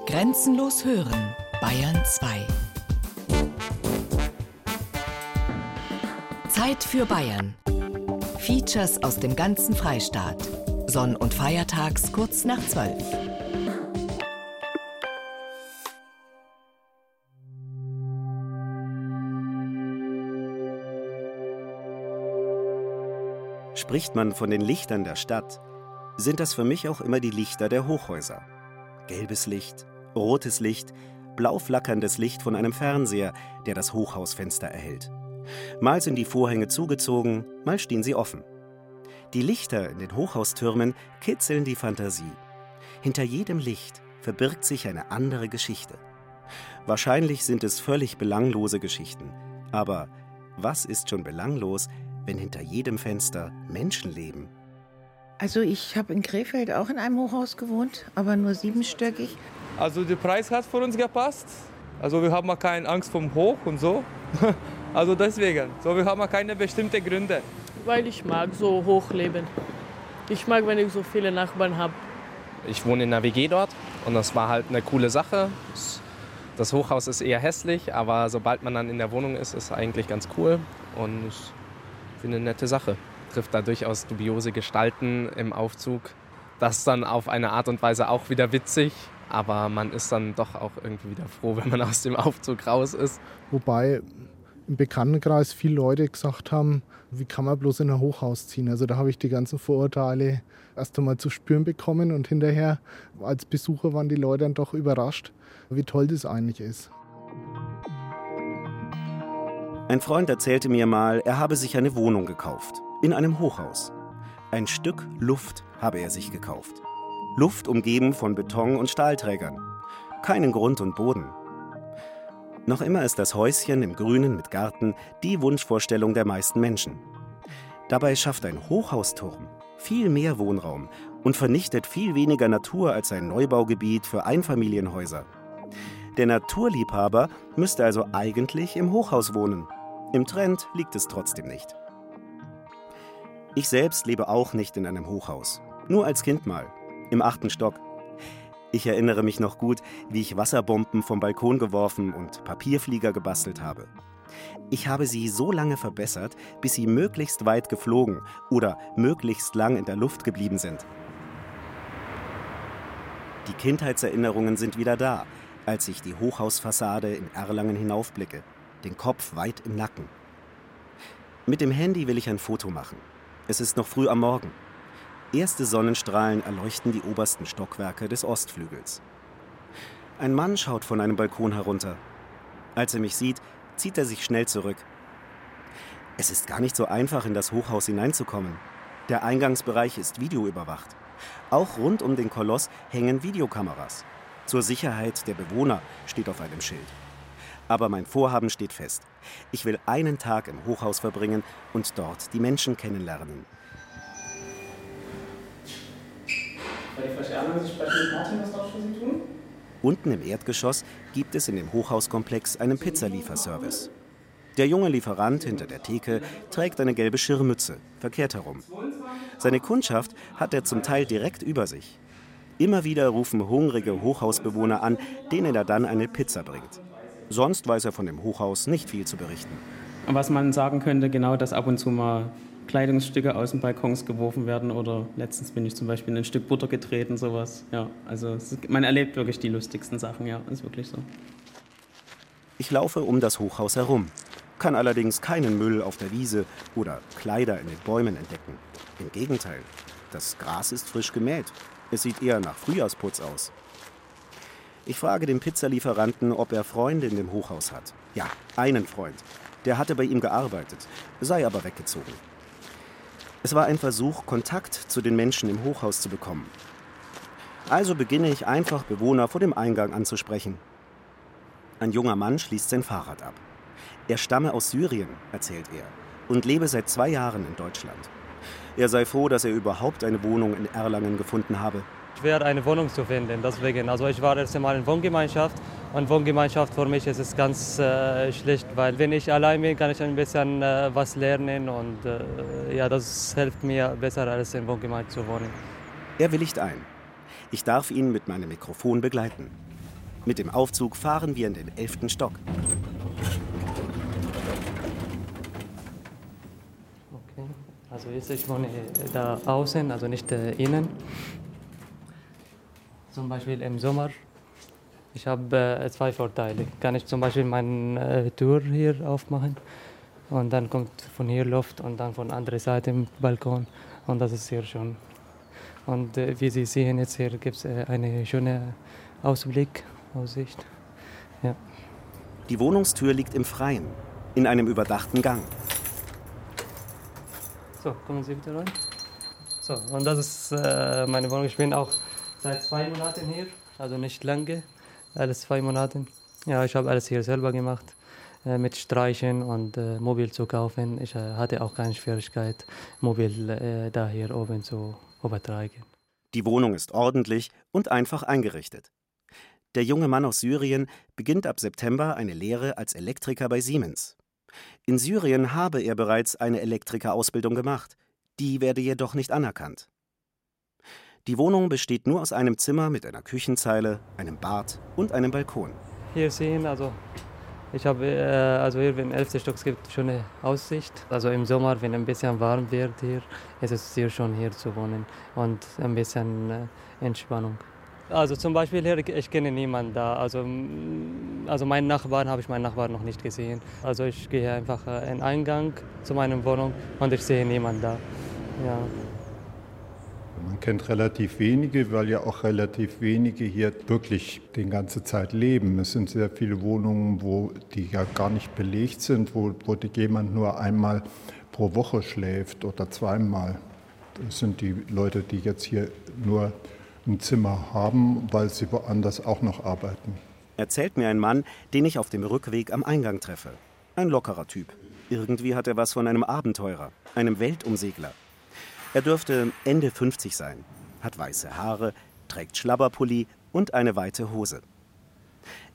Grenzenlos hören, Bayern 2. Zeit für Bayern. Features aus dem ganzen Freistaat. Sonn- und Feiertags kurz nach 12. Spricht man von den Lichtern der Stadt, sind das für mich auch immer die Lichter der Hochhäuser. Gelbes Licht, rotes Licht, blau flackerndes Licht von einem Fernseher, der das Hochhausfenster erhält. Mal sind die Vorhänge zugezogen, mal stehen sie offen. Die Lichter in den Hochhaustürmen kitzeln die Fantasie. Hinter jedem Licht verbirgt sich eine andere Geschichte. Wahrscheinlich sind es völlig belanglose Geschichten. Aber was ist schon belanglos, wenn hinter jedem Fenster Menschen leben? Also ich habe in Krefeld auch in einem Hochhaus gewohnt, aber nur siebenstöckig. Also der Preis hat für uns gepasst. Also wir haben keine Angst vom Hoch und so. Also deswegen. So, wir haben keine bestimmten Gründe. Weil ich mag so hoch leben. Ich mag, wenn ich so viele Nachbarn habe. Ich wohne in einer WG dort und das war halt eine coole Sache. Das Hochhaus ist eher hässlich, aber sobald man dann in der Wohnung ist, ist es eigentlich ganz cool und ich finde eine nette Sache. Trifft da durchaus dubiose Gestalten im Aufzug. Das ist dann auf eine Art und Weise auch wieder witzig, aber man ist dann doch auch irgendwie wieder froh, wenn man aus dem Aufzug raus ist. Wobei im Bekanntenkreis viele Leute gesagt haben, wie kann man bloß in ein Hochhaus ziehen? Also da habe ich die ganzen Vorurteile erst einmal zu spüren bekommen und hinterher als Besucher waren die Leute dann doch überrascht, wie toll das eigentlich ist. Ein Freund erzählte mir mal, er habe sich eine Wohnung gekauft, in einem Hochhaus. Ein Stück Luft habe er sich gekauft. Luft umgeben von Beton und Stahlträgern. Keinen Grund und Boden. Noch immer ist das Häuschen im Grünen mit Garten die Wunschvorstellung der meisten Menschen. Dabei schafft ein Hochhausturm viel mehr Wohnraum und vernichtet viel weniger Natur als ein Neubaugebiet für Einfamilienhäuser. Der Naturliebhaber müsste also eigentlich im Hochhaus wohnen. Im Trend liegt es trotzdem nicht. Ich selbst lebe auch nicht in einem Hochhaus. Nur als Kind mal. Im achten Stock. Ich erinnere mich noch gut, wie ich Wasserbomben vom Balkon geworfen und Papierflieger gebastelt habe. Ich habe sie so lange verbessert, bis sie möglichst weit geflogen oder möglichst lang in der Luft geblieben sind. Die Kindheitserinnerungen sind wieder da, als ich die Hochhausfassade in Erlangen hinaufblicke, den Kopf weit im Nacken. Mit dem Handy will ich ein Foto machen. Es ist noch früh am Morgen. Erste Sonnenstrahlen erleuchten die obersten Stockwerke des Ostflügels. Ein Mann schaut von einem Balkon herunter. Als er mich sieht, zieht er sich schnell zurück. Es ist gar nicht so einfach, in das Hochhaus hineinzukommen. Der Eingangsbereich ist videoüberwacht. Auch rund um den Koloss hängen Videokameras. Zur Sicherheit der Bewohner steht auf einem Schild. Aber mein Vorhaben steht fest. Ich will einen Tag im Hochhaus verbringen und dort die Menschen kennenlernen. Bei der Verstärkung, Sie sprechen mit Martin, was darf ich für Sie tun? Unten im Erdgeschoss gibt es in dem Hochhauskomplex einen Pizzalieferservice. Der junge Lieferant hinter der Theke trägt eine gelbe Schirmmütze, verkehrt herum. Seine Kundschaft hat er zum Teil direkt über sich. Immer wieder rufen hungrige Hochhausbewohner an, denen er dann eine Pizza bringt. Sonst weiß er von dem Hochhaus nicht viel zu berichten. Was man sagen könnte, genau, dass ab und zu mal Kleidungsstücke aus den Balkons geworfen werden oder letztens bin ich zum Beispiel in ein Stück Butter getreten, sowas. Ja, also ist, man erlebt wirklich die lustigsten Sachen, ja, ist wirklich so. Ich laufe um das Hochhaus herum, kann allerdings keinen Müll auf der Wiese oder Kleider in den Bäumen entdecken. Im Gegenteil, das Gras ist frisch gemäht. Es sieht eher nach Frühjahrsputz aus. Ich frage den Pizzalieferanten, ob er Freunde in dem Hochhaus hat. Ja, einen Freund. Der hatte bei ihm gearbeitet, sei aber weggezogen. Es war ein Versuch, Kontakt zu den Menschen im Hochhaus zu bekommen. Also beginne ich einfach Bewohner vor dem Eingang anzusprechen. Ein junger Mann schließt sein Fahrrad ab. Er stamme aus Syrien, erzählt er, und lebe seit zwei Jahren in Deutschland. Er sei froh, dass er überhaupt eine Wohnung in Erlangen gefunden habe. Schwer eine Wohnung zu finden, deswegen. Also ich war erst einmal in Wohngemeinschaft und Wohngemeinschaft für mich ist es ganz äh, schlecht, weil wenn ich allein bin, kann ich ein bisschen äh, was lernen und äh, ja, das hilft mir besser als in Wohngemeinschaft zu wohnen. Er willigt ein. Ich darf ihn mit meinem Mikrofon begleiten. Mit dem Aufzug fahren wir in den elften Stock. Okay. Also jetzt ich wohne da außen, also nicht äh, innen. Zum Beispiel im Sommer. Ich habe äh, zwei Vorteile. Kann ich zum Beispiel meine äh, Tür hier aufmachen und dann kommt von hier Luft und dann von anderer Seite im Balkon und das ist sehr schön. Und äh, wie Sie sehen jetzt hier gibt es äh, eine schöne Ausblick, Aussicht. Ja. Die Wohnungstür liegt im Freien, in einem überdachten Gang. So, kommen Sie bitte rein. So, und das ist meine Wohnung. Ich bin auch seit zwei Monaten hier, also nicht lange, alles zwei Monate. Ja, ich habe alles hier selber gemacht, äh, mit Streichen und äh, Mobil zu kaufen. Ich äh, hatte auch keine Schwierigkeit, Mobil äh, da hier oben zu übertragen. Die Wohnung ist ordentlich und einfach eingerichtet. Der junge Mann aus Syrien beginnt ab September eine Lehre als Elektriker bei Siemens. In Syrien habe er bereits eine Elektrikerausbildung gemacht, die werde jedoch nicht anerkannt. Die Wohnung besteht nur aus einem Zimmer mit einer Küchenzeile, einem Bad und einem Balkon. Hier sehen, also ich habe, äh, also hier im 11. Stock es gibt schöne Aussicht. Also im Sommer, wenn ein bisschen warm wird hier, ist es sehr schön hier zu wohnen und ein bisschen äh, Entspannung. Also zum Beispiel hier, ich kenne niemanden da. Also, also meinen Nachbarn habe ich meinen Nachbarn noch nicht gesehen. Also ich gehe einfach äh, in den Eingang zu meiner Wohnung und ich sehe niemanden da. Ja. Man kennt relativ wenige, weil ja auch relativ wenige hier wirklich die ganze Zeit leben. Es sind sehr viele Wohnungen, wo die ja gar nicht belegt sind, wo, wo jemand nur einmal pro Woche schläft oder zweimal. Das sind die Leute, die jetzt hier nur ein Zimmer haben, weil sie woanders auch noch arbeiten. Erzählt mir ein Mann, den ich auf dem Rückweg am Eingang treffe. Ein lockerer Typ. Irgendwie hat er was von einem Abenteurer, einem Weltumsegler. Er dürfte Ende 50 sein, hat weiße Haare, trägt Schlabberpulli und eine weite Hose.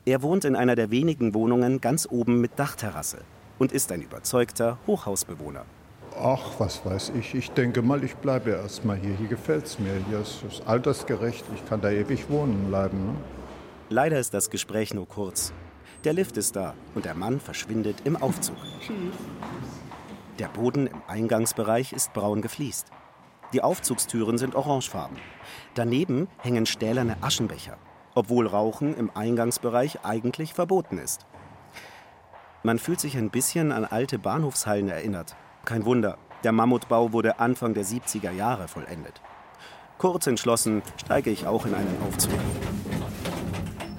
Er wohnt in einer der wenigen Wohnungen ganz oben mit Dachterrasse und ist ein überzeugter Hochhausbewohner. Ach, was weiß ich. Ich denke mal, ich bleibe erst mal hier. Hier gefällt es mir. Hier ist es altersgerecht. Ich kann da ewig wohnen bleiben. Ne? Leider ist das Gespräch nur kurz. Der Lift ist da und der Mann verschwindet im Aufzug. Der Boden im Eingangsbereich ist braun gefliest. Die Aufzugstüren sind orangefarben. Daneben hängen stählerne Aschenbecher, obwohl Rauchen im Eingangsbereich eigentlich verboten ist. Man fühlt sich ein bisschen an alte Bahnhofshallen erinnert. Kein Wunder, der Mammutbau wurde Anfang der 70er Jahre vollendet. Kurz entschlossen steige ich auch in einen Aufzug.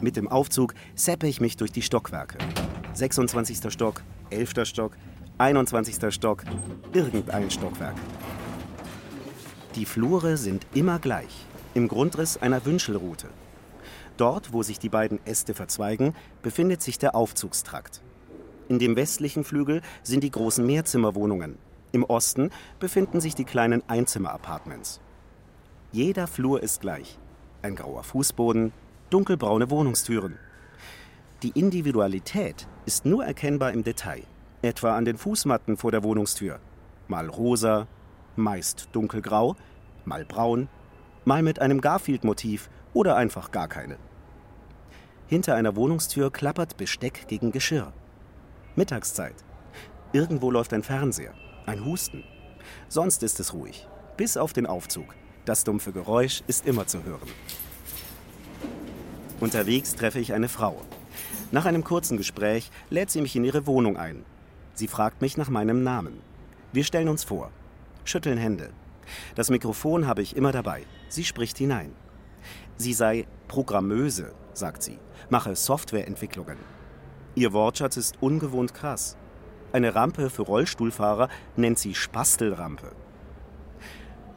Mit dem Aufzug seppe ich mich durch die Stockwerke. 26. Stock, 11. Stock, 21. Stock, irgendein Stockwerk. Die Flure sind immer gleich, im Grundriss einer Wünschelrute. Dort, wo sich die beiden Äste verzweigen, befindet sich der Aufzugstrakt. In dem westlichen Flügel sind die großen Mehrzimmerwohnungen. Im Osten befinden sich die kleinen Einzimmer-Apartments. Jeder Flur ist gleich. Ein grauer Fußboden, dunkelbraune Wohnungstüren. Die Individualität ist nur erkennbar im Detail, etwa an den Fußmatten vor der Wohnungstür. Mal rosa, meist dunkelgrau, mal braun, mal mit einem Garfield-Motiv oder einfach gar keine. Hinter einer Wohnungstür klappert Besteck gegen Geschirr. Mittagszeit. Irgendwo läuft ein Fernseher, ein Husten. Sonst ist es ruhig, bis auf den Aufzug. Das dumpfe Geräusch ist immer zu hören. Unterwegs treffe ich eine Frau. Nach einem kurzen Gespräch lädt sie mich in ihre Wohnung ein. Sie fragt mich nach meinem Namen. Wir stellen uns vor, schütteln Hände. Das Mikrofon habe ich immer dabei. Sie spricht hinein. Sie sei Programmöse, sagt sie, mache Softwareentwicklungen. Ihr Wortschatz ist ungewohnt krass. Eine Rampe für Rollstuhlfahrer nennt sie Spastelrampe.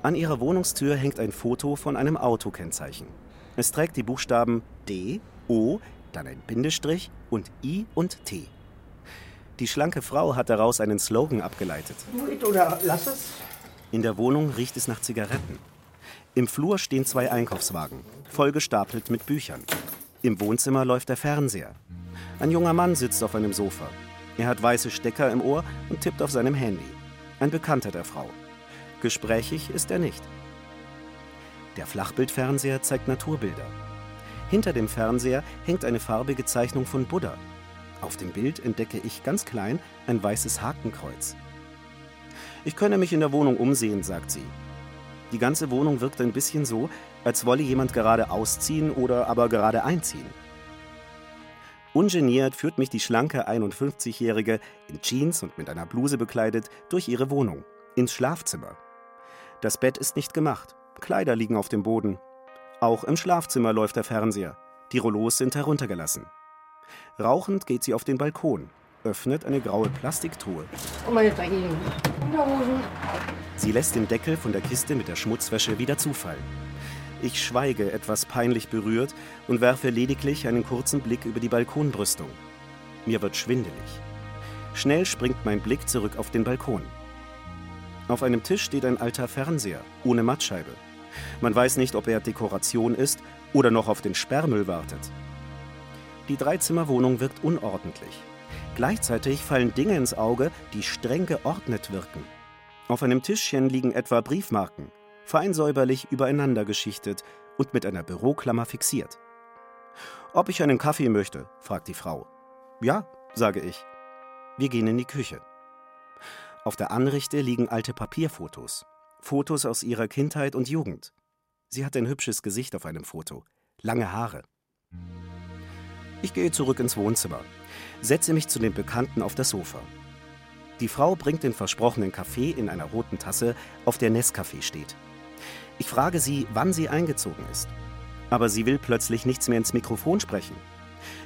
An ihrer Wohnungstür hängt ein Foto von einem Autokennzeichen. Es trägt die Buchstaben D, O, dann ein Bindestrich und I und T. Die schlanke Frau hat daraus einen Slogan abgeleitet. Oder lass es. In der Wohnung riecht es nach Zigaretten. Im Flur stehen zwei Einkaufswagen, vollgestapelt mit Büchern. Im Wohnzimmer läuft der Fernseher. Ein junger Mann sitzt auf einem Sofa. Er hat weiße Stecker im Ohr und tippt auf seinem Handy. Ein Bekannter der Frau. Gesprächig ist er nicht. Der Flachbildfernseher zeigt Naturbilder. Hinter dem Fernseher hängt eine farbige Zeichnung von Buddha. Auf dem Bild entdecke ich ganz klein ein weißes Hakenkreuz. Ich könne mich in der Wohnung umsehen, sagt sie. Die ganze Wohnung wirkt ein bisschen so, als wolle jemand gerade ausziehen oder aber gerade einziehen. Ungeniert führt mich die schlanke 51-Jährige in Jeans und mit einer Bluse bekleidet durch ihre Wohnung, ins Schlafzimmer. Das Bett ist nicht gemacht, Kleider liegen auf dem Boden. Auch im Schlafzimmer läuft der Fernseher, die Rollos sind heruntergelassen. Rauchend geht sie auf den Balkon, öffnet eine graue Plastiktruhe. Und meine dreckigen Unterhosen. Sie lässt den Deckel von der Kiste mit der Schmutzwäsche wieder zufallen. Ich schweige, etwas peinlich berührt, und werfe lediglich einen kurzen Blick über die Balkonbrüstung. Mir wird schwindelig. Schnell springt mein Blick zurück auf den Balkon. Auf einem Tisch steht ein alter Fernseher, ohne Mattscheibe. Man weiß nicht, ob er Dekoration ist oder noch auf den Sperrmüll wartet. Die Dreizimmerwohnung wirkt unordentlich. Gleichzeitig fallen Dinge ins Auge, die streng geordnet wirken. Auf einem Tischchen liegen etwa Briefmarken, fein säuberlich übereinander geschichtet und mit einer Büroklammer fixiert. Ob ich einen Kaffee möchte, fragt die Frau. Ja, sage ich. Wir gehen in die Küche. Auf der Anrichte liegen alte Papierfotos. Fotos aus ihrer Kindheit und Jugend. Sie hat ein hübsches Gesicht auf einem Foto, lange Haare. Ich gehe zurück ins Wohnzimmer, setze mich zu den Bekannten auf das Sofa. Die Frau bringt den versprochenen Kaffee in einer roten Tasse, auf der Nescafé steht. Ich frage sie, wann sie eingezogen ist. Aber sie will plötzlich nichts mehr ins Mikrofon sprechen.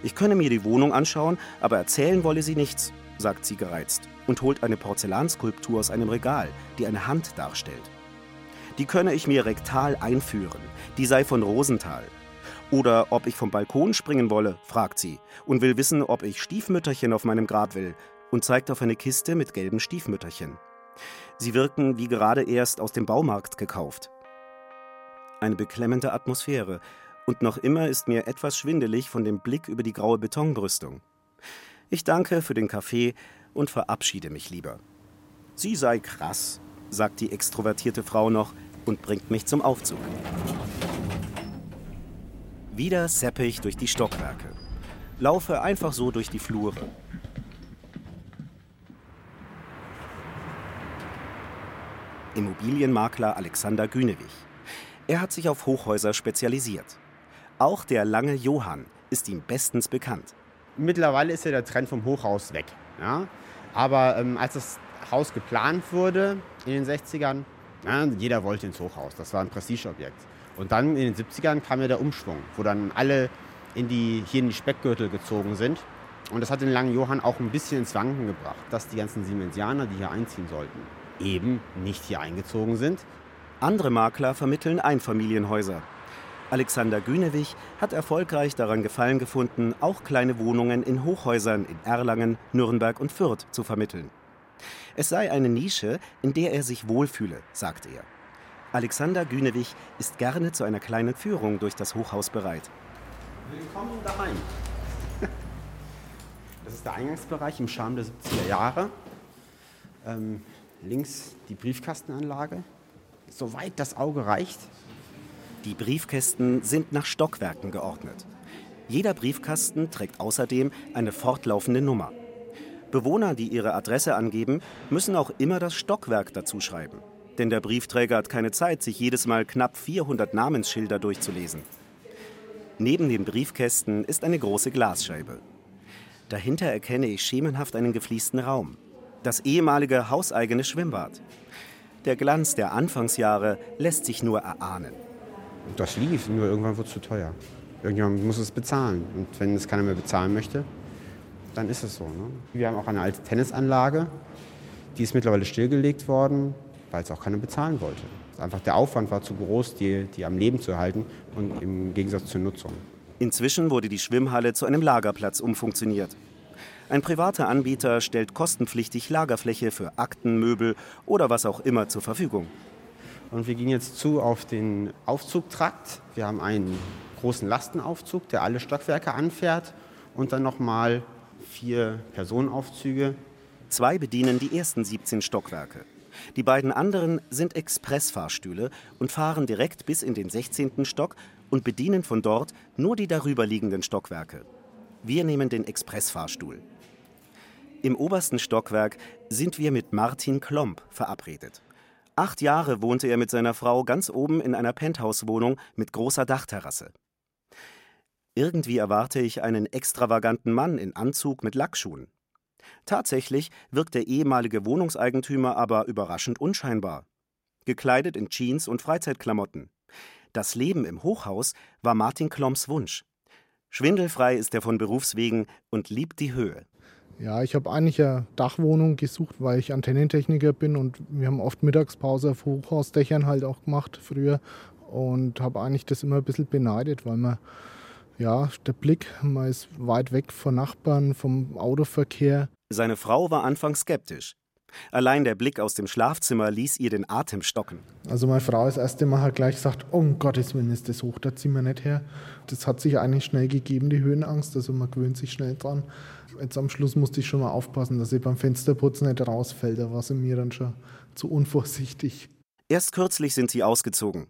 Ich könne mir die Wohnung anschauen, aber erzählen wolle sie nichts, sagt sie gereizt und holt eine Porzellanskulptur aus einem Regal, die eine Hand darstellt. Die könne ich mir rektal einführen, die sei von Rosenthal. Oder ob ich vom Balkon springen wolle, fragt sie und will wissen, ob ich Stiefmütterchen auf meinem Grab will und zeigt auf eine Kiste mit gelben Stiefmütterchen. Sie wirken wie gerade erst aus dem Baumarkt gekauft. Eine beklemmende Atmosphäre, und noch immer ist mir etwas schwindelig von dem Blick über die graue Betonbrüstung. Ich danke für den Kaffee und verabschiede mich lieber. Sie sei krass, sagt die extrovertierte Frau noch und bringt mich zum Aufzug. Wieder seppe ich durch die Stockwerke. Laufe einfach so durch die Flure. Immobilienmakler Alexander Günewig. Er hat sich auf Hochhäuser spezialisiert. Auch der lange Johann ist ihm bestens bekannt. Mittlerweile ist ja der Trend vom Hochhaus weg. Ja? Aber ähm, als das Haus geplant wurde in den 60ern, ja, jeder wollte ins Hochhaus. Das war ein Prestigeobjekt. Und dann in den 70ern kam ja der Umschwung, wo dann alle in die, hier in die Speckgürtel gezogen sind. Und das hat den langen Johann auch ein bisschen ins Wanken gebracht, dass die ganzen Siemensianer, die hier einziehen sollten, eben nicht hier eingezogen sind. Andere Makler vermitteln Einfamilienhäuser. Alexander Günewig hat erfolgreich daran Gefallen gefunden, auch kleine Wohnungen in Hochhäusern in Erlangen, Nürnberg und Fürth zu vermitteln. Es sei eine Nische, in der er sich wohlfühle, sagt er. Alexander Günewig ist gerne zu einer kleinen Führung durch das Hochhaus bereit. Willkommen daheim. Das ist der Eingangsbereich im Charme der 70er Jahre. Ähm, links die Briefkastenanlage. Soweit das Auge reicht, die Briefkästen sind nach Stockwerken geordnet. Jeder Briefkasten trägt außerdem eine fortlaufende Nummer. Bewohner, die ihre Adresse angeben, müssen auch immer das Stockwerk dazu schreiben. Denn der Briefträger hat keine Zeit, sich jedes Mal knapp 400 Namensschilder durchzulesen. Neben den Briefkästen ist eine große Glasscheibe. Dahinter erkenne ich schemenhaft einen gefliesten Raum. Das ehemalige hauseigene Schwimmbad. Der Glanz der Anfangsjahre lässt sich nur erahnen. Das lief, nur irgendwann wurde es zu teuer. Irgendjemand muss es bezahlen. Und wenn es keiner mehr bezahlen möchte, dann ist es so. Ne? Wir haben auch eine alte Tennisanlage, die ist mittlerweile stillgelegt worden, weil es auch keiner bezahlen wollte. Einfach der Aufwand war zu groß, die, die am Leben zu erhalten und im Gegensatz zur Nutzung. Inzwischen wurde die Schwimmhalle zu einem Lagerplatz umfunktioniert. Ein privater Anbieter stellt kostenpflichtig Lagerfläche für Akten, Möbel oder was auch immer zur Verfügung. Und wir gehen jetzt zu auf den Aufzugtrakt. Wir haben einen großen Lastenaufzug, der alle Stockwerke anfährt und dann nochmal vier Personenaufzüge. Zwei bedienen die ersten 17 Stockwerke. Die beiden anderen sind Expressfahrstühle und fahren direkt bis in den 16. Stock und bedienen von dort nur die darüberliegenden Stockwerke. Wir nehmen den Expressfahrstuhl. Im obersten Stockwerk sind wir mit Martin Klomp verabredet. Acht Jahre wohnte er mit seiner Frau ganz oben in einer Penthouse-Wohnung mit großer Dachterrasse. Irgendwie erwarte ich einen extravaganten Mann in Anzug mit Lackschuhen. Tatsächlich wirkt der ehemalige Wohnungseigentümer aber überraschend unscheinbar. Gekleidet in Jeans und Freizeitklamotten. Das Leben im Hochhaus war Martin Klomps Wunsch. Schwindelfrei ist er von Berufswegen und liebt die Höhe. Ja, ich habe eigentlich eine Dachwohnung gesucht, weil ich Antennentechniker bin und wir haben oft Mittagspause auf Hochhausdächern halt auch gemacht früher und habe eigentlich das immer ein bisschen beneidet, weil man ja, der Blick, man ist weit weg von Nachbarn, vom Autoverkehr. Seine Frau war anfangs skeptisch. Allein der Blick aus dem Schlafzimmer ließ ihr den Atem stocken. Also meine Frau das erste Mal hat gleich gesagt, oh, um Gottes Willen ist das hoch, da ziehen wir nicht her. Das hat sich eigentlich schnell gegeben, die Höhenangst, also man gewöhnt sich schnell dran. Jetzt am Schluss musste ich schon mal aufpassen, dass ich beim Fensterputzen nicht rausfällt, da war sie mir dann schon zu unvorsichtig. Erst kürzlich sind sie ausgezogen.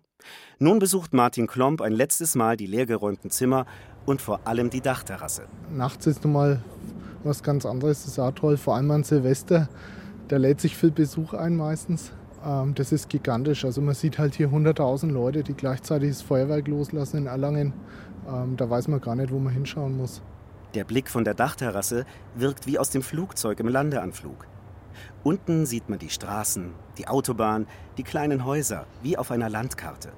Nun besucht Martin Klomp ein letztes Mal die leergeräumten Zimmer und vor allem die Dachterrasse. Nachts ist nochmal was ganz anderes, ist auch toll, vor allem an Silvester. Da lädt sich viel Besuch ein meistens. Ähm, das ist gigantisch. Also man sieht halt hier 100.000 Leute, die gleichzeitig das Feuerwerk loslassen in Erlangen. Ähm, da weiß man gar nicht, wo man hinschauen muss. Der Blick von der Dachterrasse wirkt wie aus dem Flugzeug im Landeanflug. Unten sieht man die Straßen, die Autobahn, die kleinen Häuser, wie auf einer Landkarte.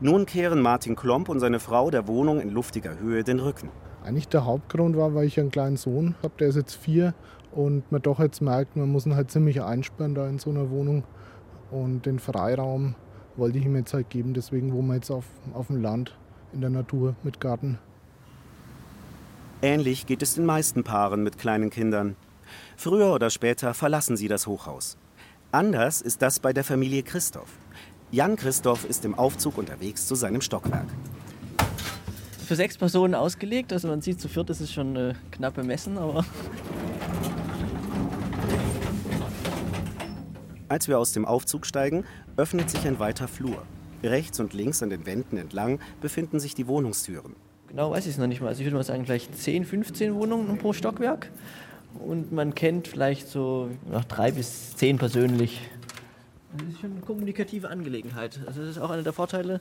Nun kehren Martin Klomp und seine Frau der Wohnung in luftiger Höhe den Rücken. Eigentlich der Hauptgrund war, weil ich einen kleinen Sohn habe, der ist jetzt vier und man doch jetzt merkt, man muss ihn halt ziemlich einsperren da in so einer Wohnung. Und den Freiraum wollte ich ihm jetzt halt geben, deswegen wohnen wir jetzt auf, auf dem Land, in der Natur mit Garten. Ähnlich geht es den meisten Paaren mit kleinen Kindern. Früher oder später verlassen sie das Hochhaus. Anders ist das bei der Familie Christoph. Jan Christoph ist im Aufzug unterwegs zu seinem Stockwerk. Für sechs Personen ausgelegt, also man sieht, zu viert ist es schon äh, knapp bemessen, aber. Als wir aus dem Aufzug steigen, öffnet sich ein weiter Flur. Rechts und links an den Wänden entlang befinden sich die Wohnungstüren. Genau weiß ich es noch nicht mal. Also ich würde mal sagen, vielleicht 10, 15 Wohnungen pro Stockwerk. Und man kennt vielleicht so nach drei bis zehn persönlich. Das ist schon eine kommunikative Angelegenheit. Also das ist auch einer der Vorteile,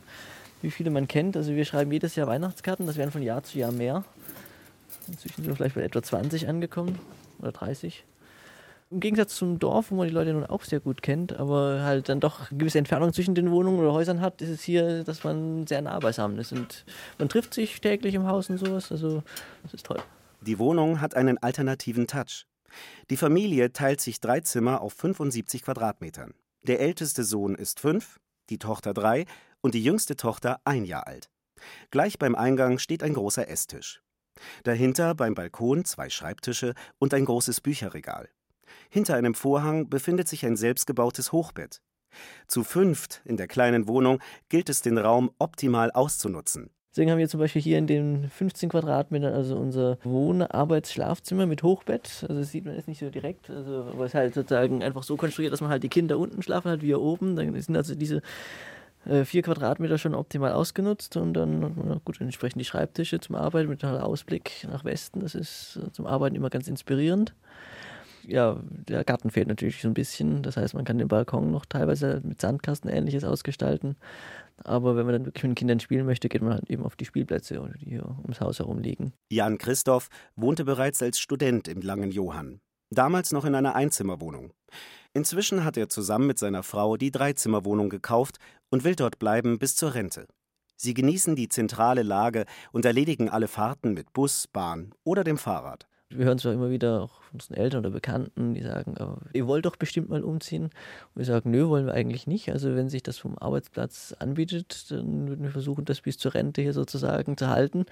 wie viele man kennt. Also wir schreiben jedes Jahr Weihnachtskarten, das werden von Jahr zu Jahr mehr. Inzwischen sind wir vielleicht bei etwa 20 angekommen oder 30. Im Gegensatz zum Dorf, wo man die Leute nun auch sehr gut kennt, aber halt dann doch eine gewisse Entfernung zwischen den Wohnungen oder Häusern hat, ist es hier, dass man sehr nah beisammen ist. Und man trifft sich täglich im Haus und sowas. Also das ist toll. Die Wohnung hat einen alternativen Touch. Die Familie teilt sich drei Zimmer auf 75 Quadratmetern. Der älteste Sohn ist fünf, die Tochter drei und die jüngste Tochter ein Jahr alt. Gleich beim Eingang steht ein großer Esstisch. Dahinter beim Balkon zwei Schreibtische und ein großes Bücherregal. Hinter einem Vorhang befindet sich ein selbstgebautes Hochbett. Zu fünft in der kleinen Wohnung gilt es, den Raum optimal auszunutzen. Deswegen haben wir zum Beispiel hier in den 15 Quadratmetern also unser Wohn-, Arbeits-, Schlafzimmer mit Hochbett. Also das sieht man jetzt nicht so direkt, also, aber es ist halt sozusagen einfach so konstruiert, dass man halt die Kinder unten schlafen hat, wir oben. Dann sind also diese vier Quadratmeter schon optimal ausgenutzt und dann gut entsprechend die Schreibtische zum Arbeiten mit einem Ausblick nach Westen. Das ist äh, zum Arbeiten immer ganz inspirierend ja, der Garten fehlt natürlich so ein bisschen. Das heißt, man kann den Balkon noch teilweise mit Sandkasten ähnliches ausgestalten. Aber wenn man dann wirklich mit den Kindern spielen möchte, geht man halt eben auf die Spielplätze, die hier ums Haus herum liegen. Jan Christoph wohnte bereits als Student im Langen Johann. Damals noch in einer Einzimmerwohnung. Inzwischen hat er zusammen mit seiner Frau die Dreizimmerwohnung gekauft und will dort bleiben bis zur Rente. Sie genießen die zentrale Lage und erledigen alle Fahrten mit Bus, Bahn oder dem Fahrrad. Wir hören zwar immer wieder auch von unseren Eltern oder Bekannten, die sagen, ihr wollt doch bestimmt mal umziehen. Und wir sagen, nö, wollen wir eigentlich nicht. Also wenn sich das vom Arbeitsplatz anbietet, dann würden wir versuchen, das bis zur Rente hier sozusagen zu halten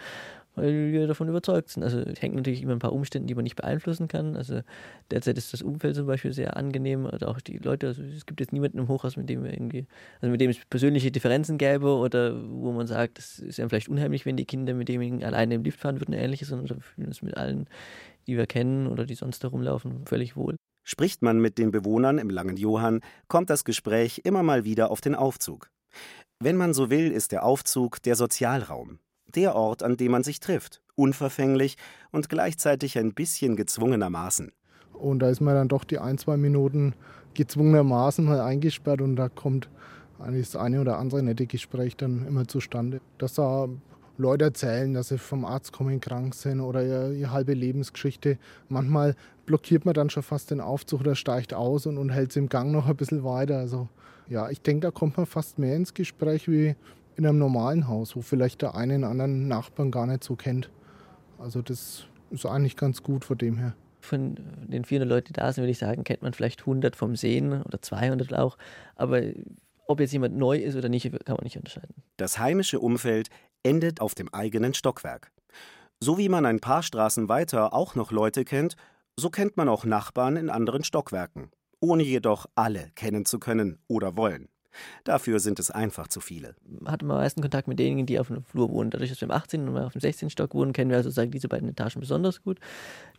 weil wir davon überzeugt sind. Also es hängt natürlich immer ein paar Umstände, die man nicht beeinflussen kann. Also derzeit ist das Umfeld zum Beispiel sehr angenehm oder auch die Leute. Also es gibt jetzt niemanden im Hochhaus, mit dem wir irgendwie, also mit dem es persönliche Differenzen gäbe oder wo man sagt, es ist ja vielleicht unheimlich, wenn die Kinder mit demjenigen alleine im Lift fahren würden, ähnliches, sondern wir fühlen uns mit allen, die wir kennen oder die sonst herumlaufen, völlig wohl. Spricht man mit den Bewohnern im Langen Johann, kommt das Gespräch immer mal wieder auf den Aufzug. Wenn man so will, ist der Aufzug der Sozialraum. Der Ort, an dem man sich trifft. Unverfänglich und gleichzeitig ein bisschen gezwungenermaßen. Und da ist man dann doch die ein, zwei Minuten gezwungenermaßen mal eingesperrt und da kommt eigentlich das eine oder andere nette Gespräch dann immer zustande. Dass da Leute erzählen, dass sie vom Arzt kommen, krank sind oder ihre, ihre halbe Lebensgeschichte. Manchmal blockiert man dann schon fast den Aufzug oder steigt aus und, und hält es im Gang noch ein bisschen weiter. Also ja, ich denke, da kommt man fast mehr ins Gespräch wie in einem normalen Haus, wo vielleicht der eine den anderen Nachbarn gar nicht so kennt. Also das ist eigentlich ganz gut von dem her. Von den 400 Leuten, die da sind, würde ich sagen, kennt man vielleicht 100 vom Sehen oder 200 auch. Aber ob jetzt jemand neu ist oder nicht, kann man nicht unterscheiden. Das heimische Umfeld endet auf dem eigenen Stockwerk. So wie man ein paar Straßen weiter auch noch Leute kennt, so kennt man auch Nachbarn in anderen Stockwerken, ohne jedoch alle kennen zu können oder wollen. Dafür sind es einfach zu viele. Hat man am meisten Kontakt mit denen, die auf dem Flur wohnen. Dadurch, dass wir im 18. und auf dem 16. Stock wohnen, kennen wir also sagen diese beiden Etagen besonders gut.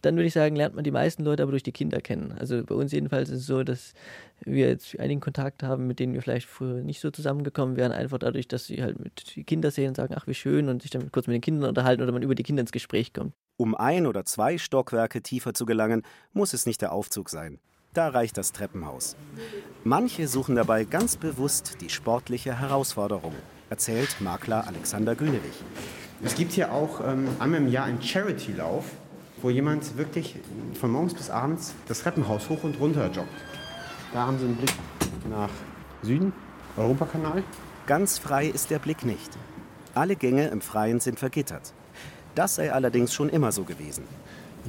Dann würde ich sagen, lernt man die meisten Leute aber durch die Kinder kennen. Also bei uns jedenfalls ist es so, dass wir jetzt einigen Kontakt haben, mit denen wir vielleicht früher nicht so zusammengekommen wären, einfach dadurch, dass sie halt mit die Kinder sehen und sagen, ach wie schön und sich dann kurz mit den Kindern unterhalten oder man über die Kinder ins Gespräch kommt. Um ein oder zwei Stockwerke tiefer zu gelangen, muss es nicht der Aufzug sein. Da reicht das Treppenhaus. Manche suchen dabei ganz bewusst die sportliche Herausforderung, erzählt Makler Alexander Günewig. Es gibt hier auch ähm, einmal im Jahr einen Charity-Lauf, wo jemand wirklich von morgens bis abends das Treppenhaus hoch und runter joggt. Da haben Sie einen Blick nach Süden, Europakanal. Ganz frei ist der Blick nicht. Alle Gänge im Freien sind vergittert. Das sei allerdings schon immer so gewesen.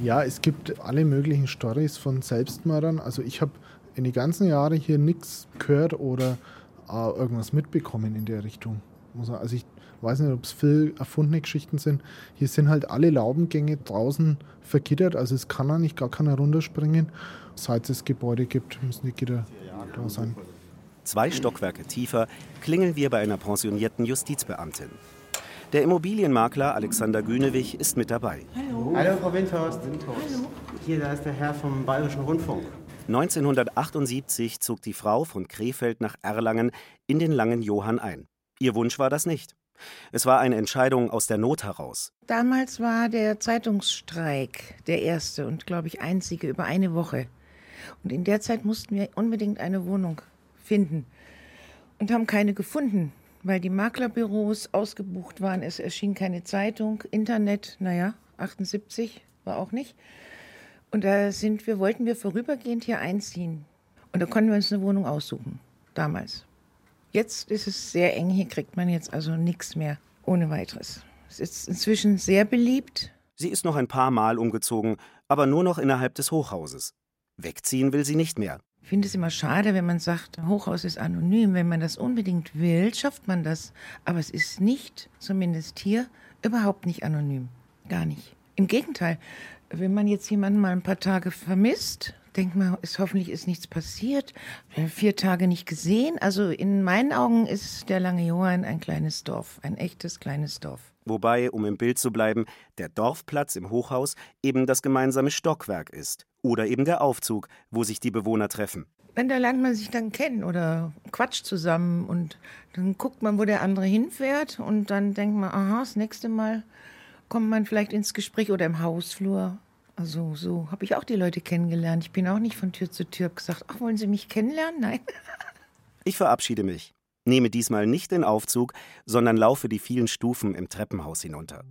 Ja, es gibt alle möglichen Stories von Selbstmördern. Also ich habe in die ganzen Jahre hier nichts gehört oder äh, irgendwas mitbekommen in der Richtung. Also ich weiß nicht, ob es viel erfundene Geschichten sind. Hier sind halt alle Laubengänge draußen vergittert, also es kann da nicht gar keiner runterspringen. Seit es Gebäude gibt, müssen die Gitter da sein. Zwei Stockwerke tiefer klingeln wir bei einer pensionierten Justizbeamtin. Der Immobilienmakler Alexander Günewig ist mit dabei. Hallo. Hallo, Frau Windhorst. Hallo. Hier, da ist der Herr vom Bayerischen Rundfunk. 1978 zog die Frau von Krefeld nach Erlangen in den langen Johann ein. Ihr Wunsch war das nicht. Es war eine Entscheidung aus der Not heraus. Damals war der Zeitungsstreik der erste und, glaube ich, einzige über eine Woche. Und in der Zeit mussten wir unbedingt eine Wohnung finden und haben keine gefunden weil die Maklerbüros ausgebucht waren. Es erschien keine Zeitung, Internet, naja, 78 war auch nicht. Und da sind wir, wollten wir vorübergehend hier einziehen. Und da konnten wir uns eine Wohnung aussuchen, damals. Jetzt ist es sehr eng, hier kriegt man jetzt also nichts mehr ohne weiteres. Es ist inzwischen sehr beliebt. Sie ist noch ein paar Mal umgezogen, aber nur noch innerhalb des Hochhauses. Wegziehen will sie nicht mehr. Ich finde es immer schade, wenn man sagt, Hochhaus ist anonym. Wenn man das unbedingt will, schafft man das. Aber es ist nicht, zumindest hier, überhaupt nicht anonym. Gar nicht. Im Gegenteil, wenn man jetzt jemanden mal ein paar Tage vermisst, denkt man, ist, hoffentlich ist nichts passiert. Vier Tage nicht gesehen. Also in meinen Augen ist der Lange Johann ein kleines Dorf, ein echtes kleines Dorf. Wobei, um im Bild zu bleiben, der Dorfplatz im Hochhaus eben das gemeinsame Stockwerk ist oder eben der Aufzug, wo sich die Bewohner treffen. Wenn da lernt man sich dann kennen oder quatscht zusammen und dann guckt man, wo der andere hinfährt und dann denkt man, aha, das nächste Mal kommt man vielleicht ins Gespräch oder im Hausflur. Also so habe ich auch die Leute kennengelernt. Ich bin auch nicht von Tür zu Tür gesagt, ach, wollen Sie mich kennenlernen? Nein. Ich verabschiede mich, nehme diesmal nicht den Aufzug, sondern laufe die vielen Stufen im Treppenhaus hinunter.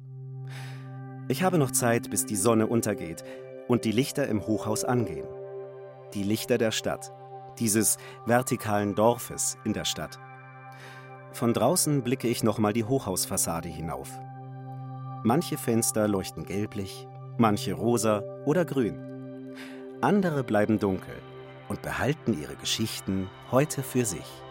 Ich habe noch Zeit, bis die Sonne untergeht und die Lichter im Hochhaus angehen. Die Lichter der Stadt, dieses vertikalen Dorfes in der Stadt. Von draußen blicke ich nochmal die Hochhausfassade hinauf. Manche Fenster leuchten gelblich, manche rosa oder grün. Andere bleiben dunkel und behalten ihre Geschichten heute für sich.